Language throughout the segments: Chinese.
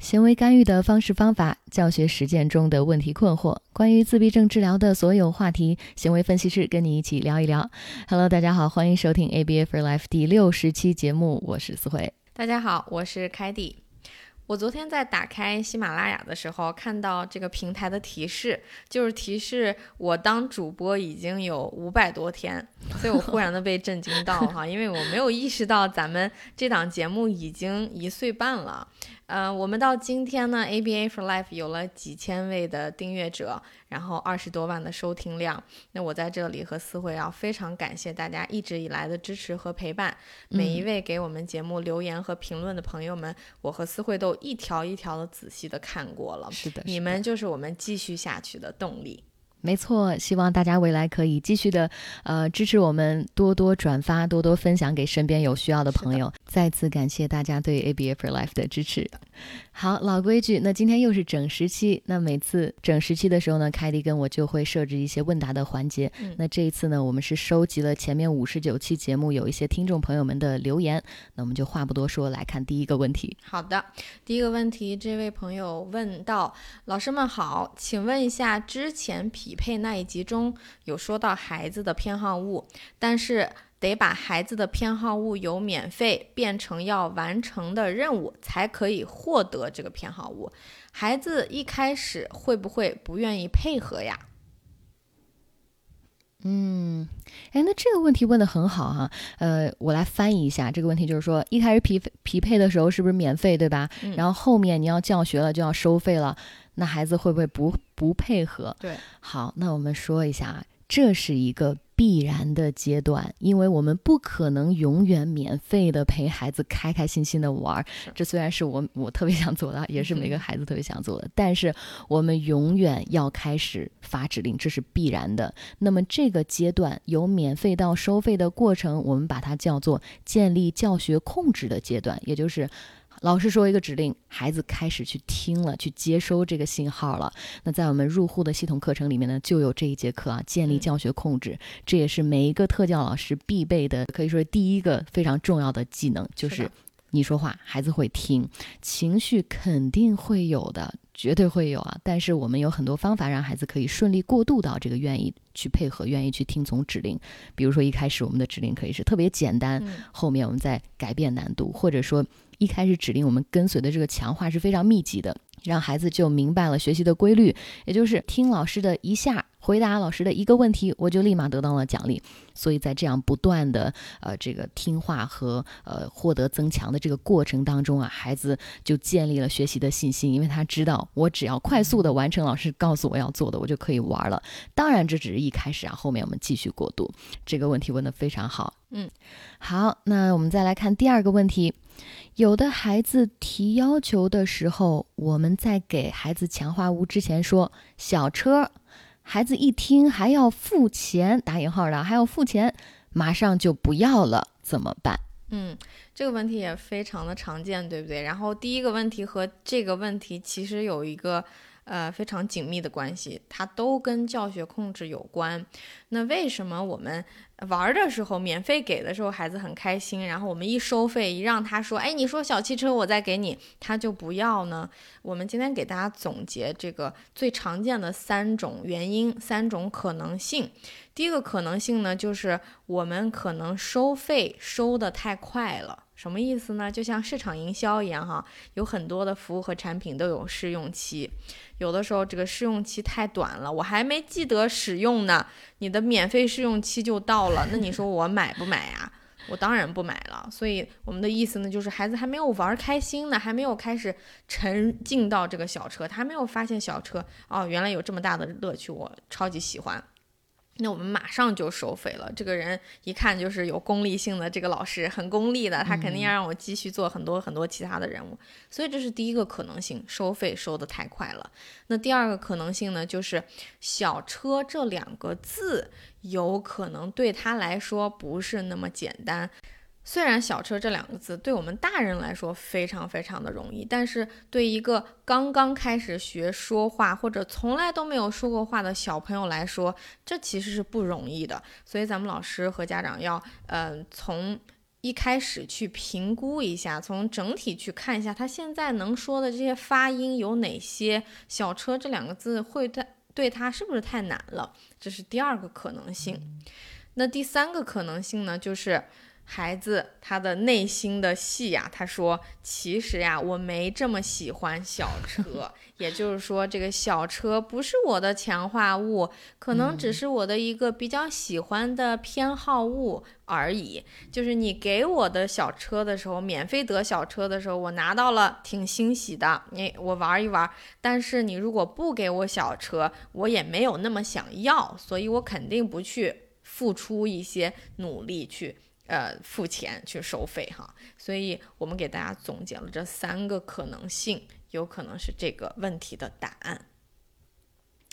行为干预的方式方法、教学实践中的问题困惑，关于自闭症治疗的所有话题，行为分析师跟你一起聊一聊。Hello，大家好，欢迎收听 ABA for Life 第六十期节目，我是思慧。大家好，我是凯蒂。我昨天在打开喜马拉雅的时候，看到这个平台的提示，就是提示我当主播已经有五百多天，所以我忽然的被震惊到哈，因为我没有意识到咱们这档节目已经一岁半了。呃，我们到今天呢，ABA for Life 有了几千位的订阅者，然后二十多万的收听量。那我在这里和思慧要非常感谢大家一直以来的支持和陪伴，每一位给我们节目留言和评论的朋友们，我和思慧都一条一条的仔细的看过了。是的，你们就是我们继续下去的动力。没错，希望大家未来可以继续的，呃，支持我们，多多转发，多多分享给身边有需要的朋友。再次感谢大家对 ABA for Life 的支持。好，老规矩，那今天又是整时期。那每次整时期的时候呢，凯迪跟我就会设置一些问答的环节。那这一次呢，我们是收集了前面五十九期节目有一些听众朋友们的留言。那我们就话不多说，来看第一个问题。好的，第一个问题，这位朋友问到：老师们好，请问一下，之前匹配那一集中有说到孩子的偏好物，但是。得把孩子的偏好物由免费变成要完成的任务，才可以获得这个偏好物。孩子一开始会不会不愿意配合呀？嗯，哎，那这个问题问的很好哈。呃，我来翻译一下这个问题，就是说一开始匹匹配的时候是不是免费，对吧？然后后面你要教学了就要收费了，那孩子会不会不不配合？对，好，那我们说一下，这是一个。必然的阶段，因为我们不可能永远免费的陪孩子开开心心的玩儿。这虽然是我我特别想做的，也是每个 孩子特别想做的，但是我们永远要开始发指令，这是必然的。那么这个阶段由免费到收费的过程，我们把它叫做建立教学控制的阶段，也就是。老师说一个指令，孩子开始去听了，去接收这个信号了。那在我们入户的系统课程里面呢，就有这一节课啊，建立教学控制，这也是每一个特教老师必备的，可以说第一个非常重要的技能，就是你说话，孩子会听，情绪肯定会有的，绝对会有啊。但是我们有很多方法让孩子可以顺利过渡到这个愿意去配合、愿意去听从指令。比如说一开始我们的指令可以是特别简单，后面我们再改变难度，或者说。一开始指令我们跟随的这个强化是非常密集的，让孩子就明白了学习的规律，也就是听老师的一下，回答老师的一个问题，我就立马得到了奖励。所以在这样不断的呃这个听话和呃获得增强的这个过程当中啊，孩子就建立了学习的信心，因为他知道我只要快速的完成老师告诉我要做的，我就可以玩了。当然这只是一开始啊，后面我们继续过渡。这个问题问的非常好，嗯，好，那我们再来看第二个问题。有的孩子提要求的时候，我们在给孩子强化物之前说小车，孩子一听还要付钱，打引号的还要付钱，马上就不要了，怎么办？嗯，这个问题也非常的常见，对不对？然后第一个问题和这个问题其实有一个。呃，非常紧密的关系，它都跟教学控制有关。那为什么我们玩的时候，免费给的时候，孩子很开心，然后我们一收费，一让他说，哎，你说小汽车，我再给你，他就不要呢？我们今天给大家总结这个最常见的三种原因，三种可能性。第一个可能性呢，就是我们可能收费收的太快了。什么意思呢？就像市场营销一样，哈，有很多的服务和产品都有试用期，有的时候这个试用期太短了，我还没记得使用呢，你的免费试用期就到了，那你说我买不买呀？我当然不买了。所以我们的意思呢，就是孩子还没有玩开心呢，还没有开始沉浸到这个小车，他还没有发现小车哦，原来有这么大的乐趣，我超级喜欢。那我们马上就收费了。这个人一看就是有功利性的，这个老师很功利的，他肯定要让我继续做很多很多其他的任务。所以这是第一个可能性，收费收的太快了。那第二个可能性呢，就是小车这两个字有可能对他来说不是那么简单。虽然“小车”这两个字对我们大人来说非常非常的容易，但是对一个刚刚开始学说话或者从来都没有说过话的小朋友来说，这其实是不容易的。所以咱们老师和家长要，嗯，从一开始去评估一下，从整体去看一下，他现在能说的这些发音有哪些？小车这两个字会对对他是不是太难了？这是第二个可能性。那第三个可能性呢，就是。孩子他的内心的戏呀，他说：“其实呀，我没这么喜欢小车，也就是说，这个小车不是我的强化物，可能只是我的一个比较喜欢的偏好物而已。就是你给我的小车的时候，免费得小车的时候，我拿到了，挺欣喜的。你我玩一玩，但是你如果不给我小车，我也没有那么想要，所以我肯定不去付出一些努力去。”呃，付钱去收费哈，所以我们给大家总结了这三个可能性，有可能是这个问题的答案。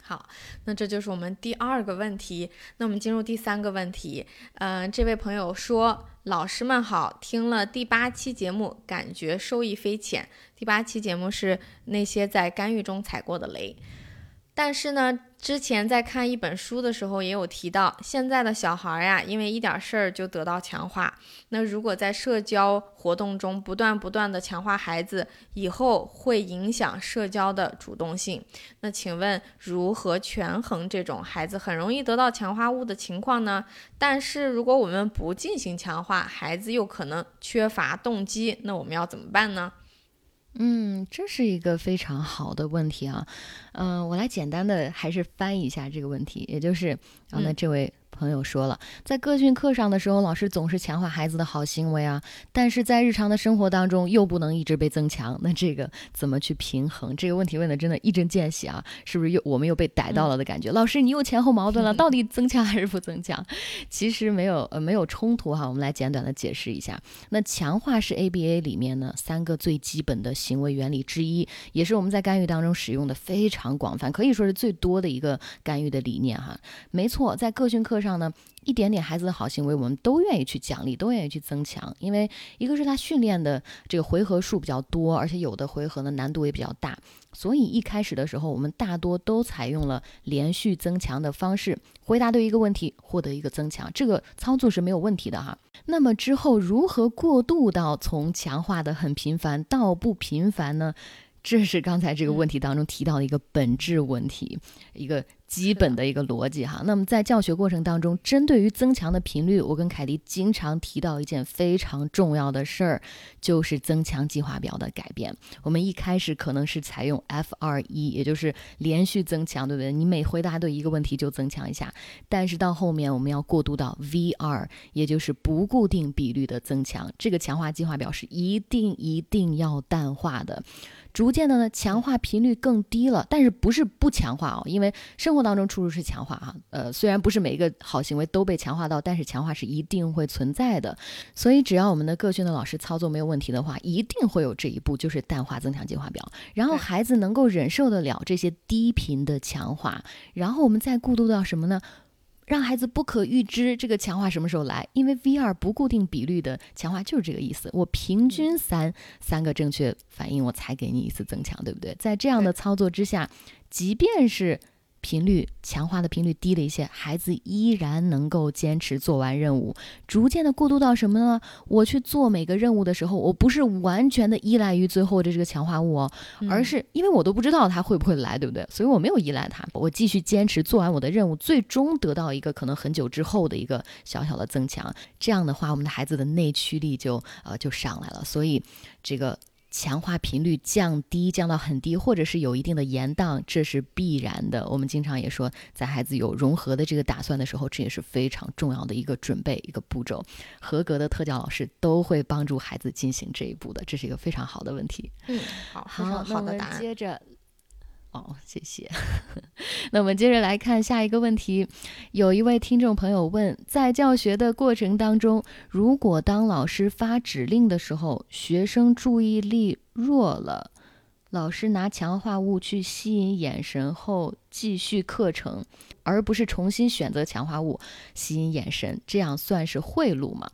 好，那这就是我们第二个问题。那我们进入第三个问题。嗯，这位朋友说：“老师们好，听了第八期节目，感觉受益匪浅。第八期节目是那些在干预中踩过的雷。”但是呢，之前在看一本书的时候，也有提到，现在的小孩呀，因为一点事儿就得到强化。那如果在社交活动中不断不断的强化孩子，以后会影响社交的主动性。那请问如何权衡这种孩子很容易得到强化物的情况呢？但是如果我们不进行强化，孩子又可能缺乏动机，那我们要怎么办呢？嗯，这是一个非常好的问题啊。嗯，我来简单的还是翻译一下这个问题，也就是啊，那这位。朋友说了，在个训课上的时候，老师总是强化孩子的好行为啊，但是在日常的生活当中又不能一直被增强，那这个怎么去平衡？这个问题问的真的一针见血啊，是不是又我们又被逮到了的感觉？老师，你又前后矛盾了，到底增强还是不增强？其实没有呃没有冲突哈，我们来简短的解释一下。那强化是 ABA 里面呢三个最基本的行为原理之一，也是我们在干预当中使用的非常广泛，可以说是最多的一个干预的理念哈。没错，在个训课。上呢，一点点孩子的好行为，我们都愿意去奖励，都愿意去增强，因为一个是他训练的这个回合数比较多，而且有的回合呢难度也比较大，所以一开始的时候，我们大多都采用了连续增强的方式，回答对一个问题，获得一个增强，这个操作是没有问题的哈。那么之后如何过渡到从强化的很频繁到不频繁呢？这是刚才这个问题当中提到的一个本质问题，一个。基本的一个逻辑哈，那么在教学过程当中，针对于增强的频率，我跟凯迪经常提到一件非常重要的事儿，就是增强计划表的改变。我们一开始可能是采用 F 二一，也就是连续增强，对不对？你每回答对一个问题就增强一下，但是到后面我们要过渡到 V 二，也就是不固定比率的增强。这个强化计划表是一定一定要淡化的。逐渐的呢，强化频率更低了，但是不是不强化哦？因为生活当中处处是强化啊。呃，虽然不是每一个好行为都被强化到，但是强化是一定会存在的。所以只要我们的个训的老师操作没有问题的话，一定会有这一步，就是淡化增强计划表。然后孩子能够忍受得了这些低频的强化，然后我们再过渡到什么呢？让孩子不可预知这个强化什么时候来，因为 V 二不固定比率的强化就是这个意思。我平均三三个正确反应，我才给你一次增强，对不对？在这样的操作之下，即便是。频率强化的频率低了一些，孩子依然能够坚持做完任务。逐渐的过渡到什么呢？我去做每个任务的时候，我不是完全的依赖于最后的这个强化物哦，而是因为我都不知道他会不会来，对不对？所以我没有依赖他，我继续坚持做完我的任务，最终得到一个可能很久之后的一个小小的增强。这样的话，我们的孩子的内驱力就呃就上来了。所以这个。强化频率降低，降到很低，或者是有一定的延宕，这是必然的。我们经常也说，在孩子有融合的这个打算的时候，这也是非常重要的一个准备一个步骤。合格的特教老师都会帮助孩子进行这一步的，这是一个非常好的问题。嗯，好，好，好的答案。接着。哦，谢谢。那我们接着来看下一个问题。有一位听众朋友问，在教学的过程当中，如果当老师发指令的时候，学生注意力弱了，老师拿强化物去吸引眼神后继续课程，而不是重新选择强化物吸引眼神，这样算是贿赂吗？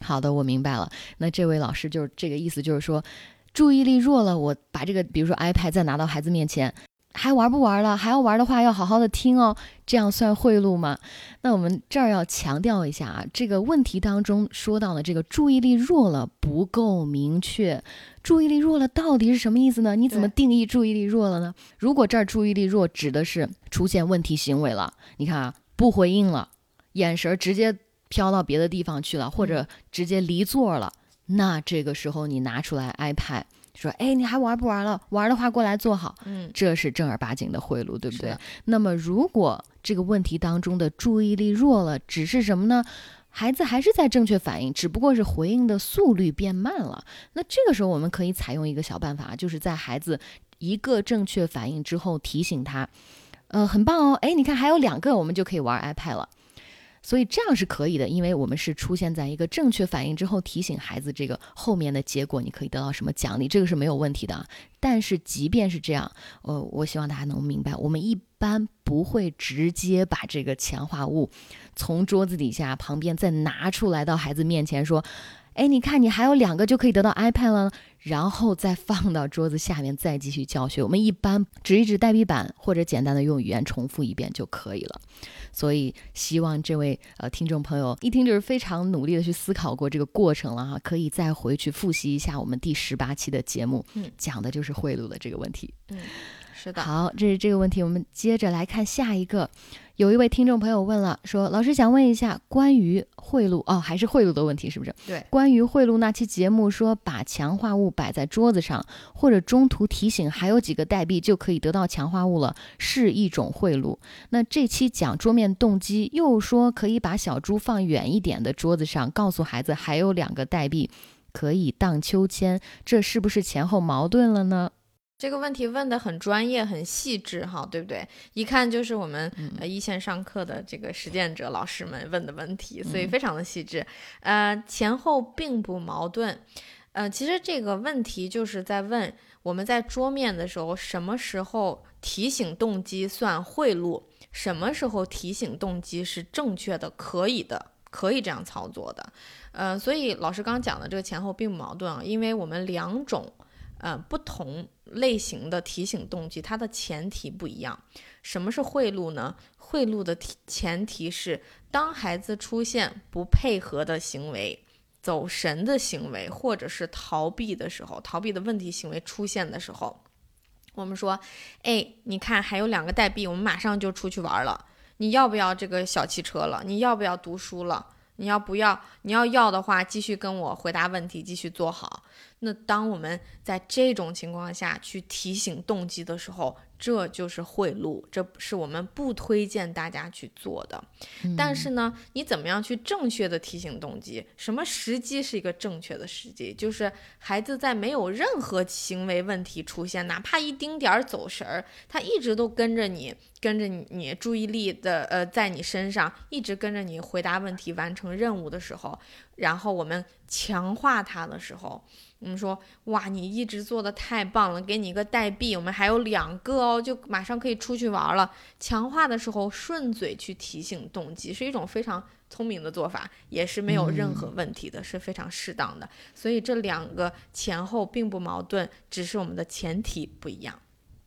好的，我明白了。那这位老师就是这个意思，就是说。注意力弱了，我把这个，比如说 iPad 再拿到孩子面前，还玩不玩了？还要玩的话，要好好的听哦。这样算贿赂吗？那我们这儿要强调一下啊，这个问题当中说到了这个注意力弱了不够明确。注意力弱了到底是什么意思呢？你怎么定义注意力弱了呢？如果这儿注意力弱指的是出现问题行为了，你看啊，不回应了，眼神直接飘到别的地方去了，或者直接离座了，那这个时候你拿出来 iPad。说，哎，你还玩不玩了？玩的话，过来坐好。嗯，这是正儿八经的贿赂，对不对？那么，如果这个问题当中的注意力弱了，只是什么呢？孩子还是在正确反应，只不过是回应的速率变慢了。那这个时候，我们可以采用一个小办法，就是在孩子一个正确反应之后提醒他，呃，很棒哦，哎，你看还有两个，我们就可以玩 iPad 了。所以这样是可以的，因为我们是出现在一个正确反应之后提醒孩子这个后面的结果，你可以得到什么奖励，这个是没有问题的。但是即便是这样，呃，我希望大家能明白，我们一般不会直接把这个强化物从桌子底下旁边再拿出来到孩子面前说。哎，你看，你还有两个就可以得到 iPad 了，然后再放到桌子下面，再继续教学。我们一般指一指代笔板，或者简单的用语言重复一遍就可以了。所以，希望这位呃听众朋友一听就是非常努力的去思考过这个过程了哈，可以再回去复习一下我们第十八期的节目，嗯，讲的就是贿赂的这个问题。嗯，是的。好，这是这个问题，我们接着来看下一个。有一位听众朋友问了，说：“老师想问一下，关于贿赂哦，还是贿赂的问题，是不是？对，关于贿赂那期节目说，把强化物摆在桌子上，或者中途提醒还有几个代币就可以得到强化物了，是一种贿赂。那这期讲桌面动机，又说可以把小猪放远一点的桌子上，告诉孩子还有两个代币可以荡秋千，这是不是前后矛盾了呢？”这个问题问的很专业、很细致，哈，对不对？一看就是我们呃一线上课的这个实践者老师们问的问题，所以非常的细致。呃，前后并不矛盾。呃，其实这个问题就是在问我们在桌面的时候，什么时候提醒动机算贿赂，什么时候提醒动机是正确的、可以的、可以这样操作的。呃，所以老师刚讲的这个前后并不矛盾啊，因为我们两种。呃，不同类型的提醒动机，它的前提不一样。什么是贿赂呢？贿赂的前提是，当孩子出现不配合的行为、走神的行为，或者是逃避的时候，逃避的问题行为出现的时候，我们说，哎，你看还有两个代币，我们马上就出去玩了。你要不要这个小汽车了？你要不要读书了？你要不要？你要要的话，继续跟我回答问题，继续做好。那当我们在这种情况下去提醒动机的时候，这就是贿赂，这是我们不推荐大家去做的。但是呢，你怎么样去正确的提醒动机？什么时机是一个正确的时机？就是孩子在没有任何行为问题出现，哪怕一丁点儿走神儿，他一直都跟着你，跟着你，注意力的呃在你身上，一直跟着你回答问题、完成任务的时候，然后我们强化他的时候。我们说，哇，你一直做的太棒了，给你一个代币，我们还有两个哦，就马上可以出去玩了。强化的时候顺嘴去提醒动机，是一种非常聪明的做法，也是没有任何问题的，是非常适当的。所以这两个前后并不矛盾，只是我们的前提不一样。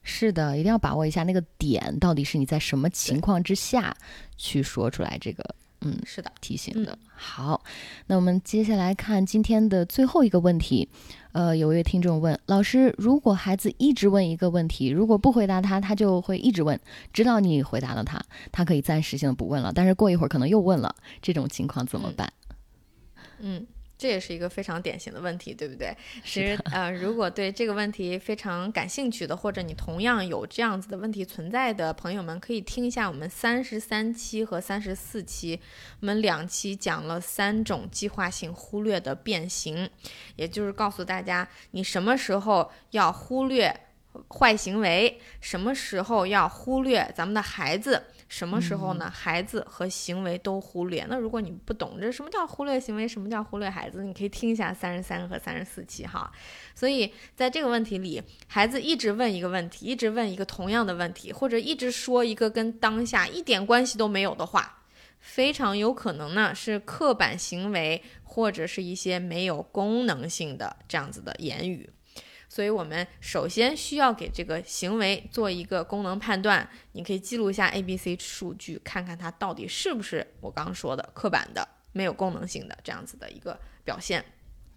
是的，一定要把握一下那个点，到底是你在什么情况之下去说出来这个。嗯，是的，提醒的。好，那我们接下来看今天的最后一个问题。呃，有一位听众问老师：如果孩子一直问一个问题，如果不回答他，他就会一直问，直到你回答了他，他可以暂时性的不问了。但是过一会儿可能又问了，这种情况怎么办？嗯。这也是一个非常典型的问题，对不对？其实，呃，如果对这个问题非常感兴趣的，或者你同样有这样子的问题存在的朋友们，可以听一下我们三十三期和三十四期，我们两期讲了三种计划性忽略的变形，也就是告诉大家你什么时候要忽略坏行为，什么时候要忽略咱们的孩子。什么时候呢？孩子和行为都忽略。那如果你不懂这什么叫忽略行为，什么叫忽略孩子，你可以听一下三十三和三十四期哈。所以在这个问题里，孩子一直问一个问题，一直问一个同样的问题，或者一直说一个跟当下一点关系都没有的话，非常有可能呢是刻板行为，或者是一些没有功能性的这样子的言语。所以我们首先需要给这个行为做一个功能判断。你可以记录一下 A、B、C 数据，看看它到底是不是我刚刚说的刻板的、没有功能性的这样子的一个表现。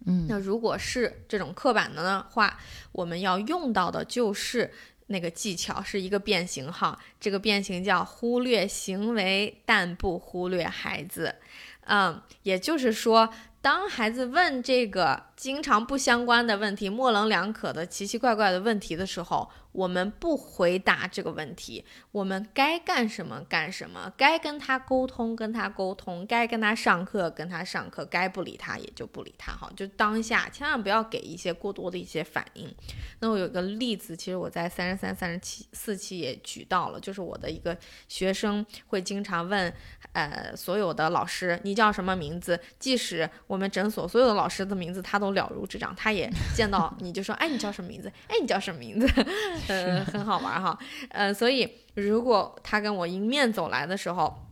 嗯，那如果是这种刻板的呢话，我们要用到的就是那个技巧，是一个变形哈。这个变形叫忽略行为，但不忽略孩子。嗯，也就是说。当孩子问这个经常不相关的问题、模棱两可的奇奇怪怪的问题的时候，我们不回答这个问题，我们该干什么干什么，该跟他沟通跟他沟通，该跟他上课跟他上课，该不理他也就不理他。哈，就当下千万不要给一些过多的一些反应。那我有个例子，其实我在三十三、三十七四期也举到了，就是我的一个学生会经常问，呃，所有的老师你叫什么名字？即使我们诊所所有的老师的名字他都了如指掌，他也 见到你就说，哎，你叫什么名字？哎，你叫什么名字？呃，很好玩哈。呃，所以如果他跟我迎面走来的时候，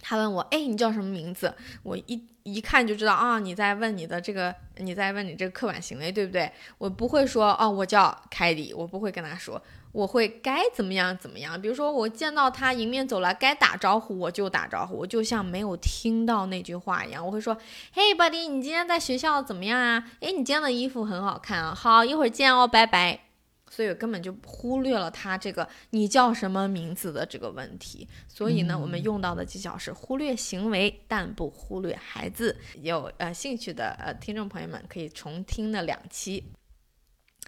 他问我，哎，你叫什么名字？我一一看就知道啊，你在问你的这个，你在问你这个刻板行为，对不对？我不会说，哦，我叫凯迪，我不会跟他说。我会该怎么样怎么样，比如说我见到他迎面走来，该打招呼我就打招呼，我就像没有听到那句话一样。我会说：“嘿，buddy，你今天在学校怎么样啊？诶，你今天的衣服很好看啊。好，一会儿见哦，拜拜。”所以我根本就忽略了他这个你叫什么名字的这个问题。所以呢，我们用到的技巧是忽略行为，但不忽略孩子。有呃兴趣的呃听众朋友们可以重听那两期。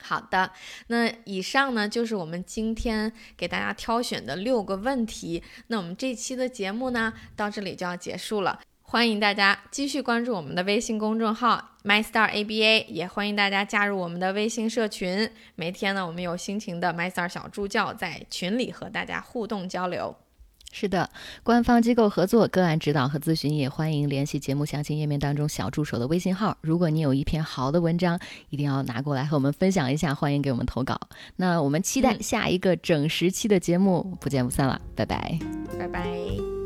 好的，那以上呢就是我们今天给大家挑选的六个问题。那我们这期的节目呢到这里就要结束了，欢迎大家继续关注我们的微信公众号 MyStarABA，也欢迎大家加入我们的微信社群。每天呢，我们有辛勤的 MyStar 小助教在群里和大家互动交流。是的，官方机构合作个案指导和咨询，也欢迎联系节目详情页面当中小助手的微信号。如果你有一篇好的文章，一定要拿过来和我们分享一下，欢迎给我们投稿。那我们期待下一个整十期的节目，不见不散了，拜拜，拜拜。